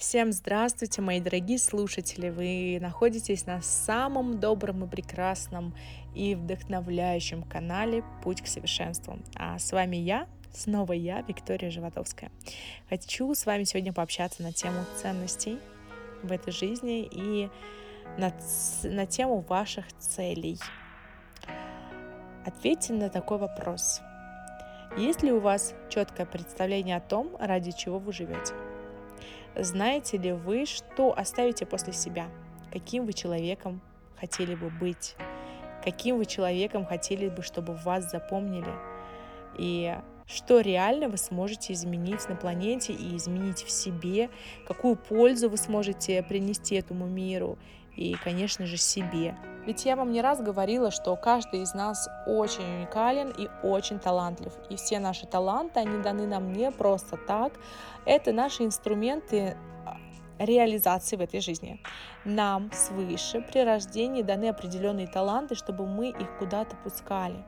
Всем здравствуйте, мои дорогие слушатели! Вы находитесь на самом добром и прекрасном и вдохновляющем канале «Путь к совершенству». А с вами я, снова я, Виктория Животовская. Хочу с вами сегодня пообщаться на тему ценностей в этой жизни и на, на тему ваших целей. Ответьте на такой вопрос. Есть ли у вас четкое представление о том, ради чего вы живете? Знаете ли вы, что оставите после себя? Каким вы человеком хотели бы быть? Каким вы человеком хотели бы, чтобы вас запомнили? И что реально вы сможете изменить на планете и изменить в себе, какую пользу вы сможете принести этому миру и, конечно же, себе. Ведь я вам не раз говорила, что каждый из нас очень уникален и очень талантлив. И все наши таланты, они даны нам не просто так. Это наши инструменты а, реализации в этой жизни. Нам свыше при рождении даны определенные таланты, чтобы мы их куда-то пускали,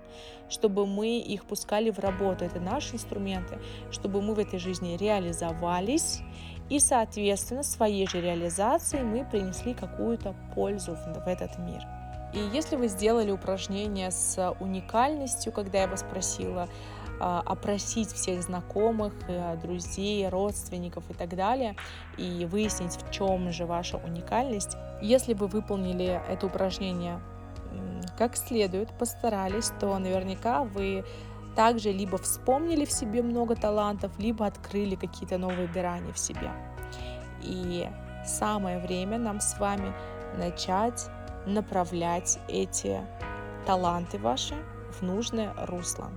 чтобы мы их пускали в работу. Это наши инструменты, чтобы мы в этой жизни реализовались и, соответственно, своей же реализацией мы принесли какую-то пользу в этот мир. И если вы сделали упражнение с уникальностью, когда я вас просила а, опросить всех знакомых, э, друзей, родственников и так далее, и выяснить, в чем же ваша уникальность, если вы выполнили это упражнение как следует, постарались, то наверняка вы также либо вспомнили в себе много талантов, либо открыли какие-то новые грани в себе. И самое время нам с вами начать направлять эти таланты ваши в нужное русло.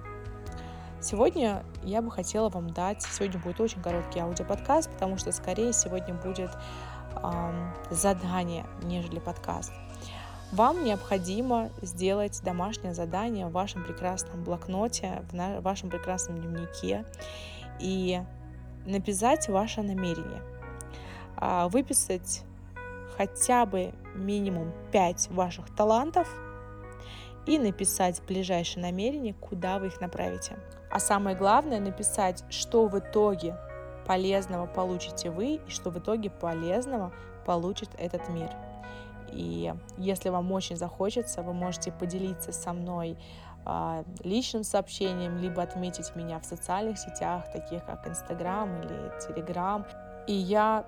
Сегодня я бы хотела вам дать, сегодня будет очень короткий аудиоподкаст, потому что скорее сегодня будет эм, задание, нежели подкаст. Вам необходимо сделать домашнее задание в вашем прекрасном блокноте, в вашем прекрасном дневнике и написать ваше намерение. А, выписать хотя бы минимум 5 ваших талантов и написать ближайшее намерение, куда вы их направите. А самое главное написать, что в итоге полезного получите вы и что в итоге полезного получит этот мир. И если вам очень захочется, вы можете поделиться со мной э, личным сообщением, либо отметить меня в социальных сетях, таких как Инстаграм или Телеграм. И я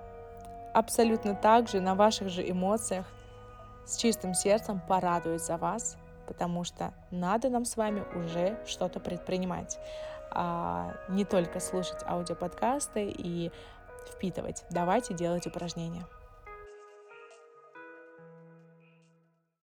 абсолютно так же на ваших же эмоциях с чистым сердцем порадуюсь за вас, потому что надо нам с вами уже что-то предпринимать, а не только слушать аудиоподкасты и впитывать. Давайте делать упражнения.